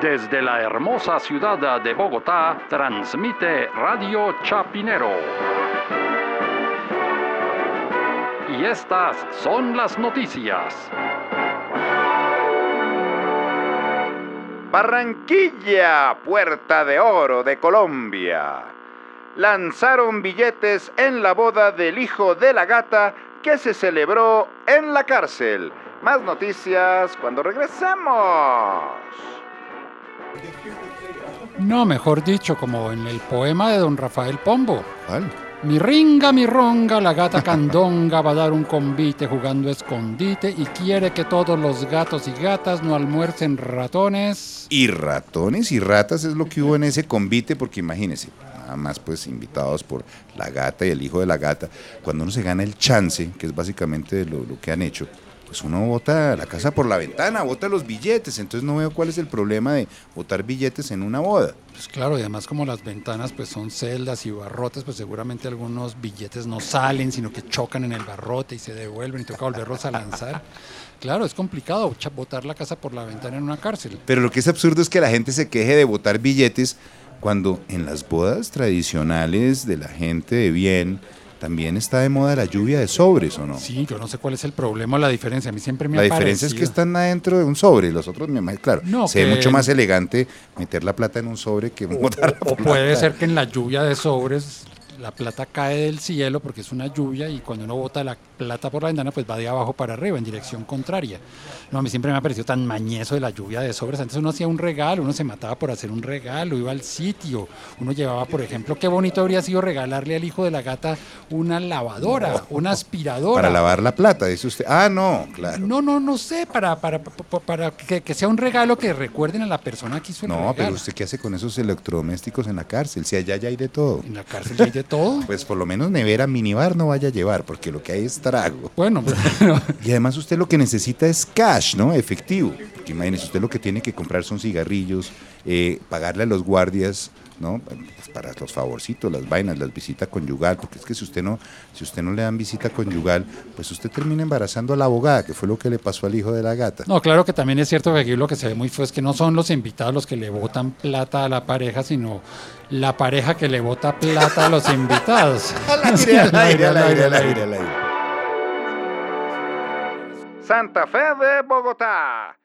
Desde la hermosa ciudad de Bogotá, transmite Radio Chapinero. Y estas son las noticias. Barranquilla, Puerta de Oro de Colombia. Lanzaron billetes en la boda del hijo de la gata que se celebró en la cárcel. Más noticias cuando regresemos. No, mejor dicho, como en el poema de don Rafael Pombo. ¿Cuál? Mi ringa, mi ronga, la gata candonga va a dar un convite jugando escondite y quiere que todos los gatos y gatas no almuercen ratones. Y ratones y ratas es lo que hubo en ese convite, porque imagínense, nada más pues invitados por la gata y el hijo de la gata, cuando uno se gana el chance, que es básicamente lo, lo que han hecho, pues uno bota la casa por la ventana, bota los billetes, entonces no veo cuál es el problema de botar billetes en una boda. Pues claro, y además como las ventanas pues son celdas y barrotes, pues seguramente algunos billetes no salen, sino que chocan en el barrote y se devuelven y toca volverlos a lanzar. Claro, es complicado botar la casa por la ventana en una cárcel. Pero lo que es absurdo es que la gente se queje de botar billetes cuando en las bodas tradicionales de la gente de bien también está de moda la lluvia de sobres, ¿o no? Sí, yo no sé cuál es el problema o la diferencia. A mí siempre me La ha diferencia es que están adentro de un sobre, los otros, me imagino, claro, No, se ve mucho más elegante meter la plata en un sobre que botarla O puede ser que en la lluvia de sobres la plata cae del cielo porque es una lluvia y cuando uno bota la plata por la ventana pues va de abajo para arriba en dirección contraria. No, a mí siempre me ha parecido tan mañezo de la lluvia de sobres. Antes uno hacía un regalo, uno se mataba por hacer un regalo, iba al sitio, uno llevaba, por ejemplo, qué bonito habría sido regalarle al hijo de la gata una lavadora, una aspiradora. Para lavar la plata, dice usted. Ah, no, claro. No, no, no sé, para, para, para, para que, que sea un regalo que recuerden a la persona que hizo el No, regalo. pero usted qué hace con esos electrodomésticos en la cárcel, si allá ya hay de todo. En la cárcel ya hay de todo. Pues por lo menos nevera, minibar no vaya a llevar, porque lo que hay es trago. Bueno, pero- Y además usted lo que necesita es cash, ¿no? Efectivo. Porque imagínese, usted lo que tiene que comprar son cigarrillos, eh, pagarle a los guardias, ¿no? Pues para los favorcitos, las vainas, las visitas conyugal, porque es que si usted no, si usted no le dan visita conyugal, pues usted termina embarazando a la abogada, que fue lo que le pasó al hijo de la gata. No, claro que también es cierto que aquí lo que se ve muy feo es que no son los invitados los que le botan plata a la pareja, sino la pareja que le bota plata a los invitados. Sí, al aire, al aire, al aire, al aire. Santa Fe de Bogotá.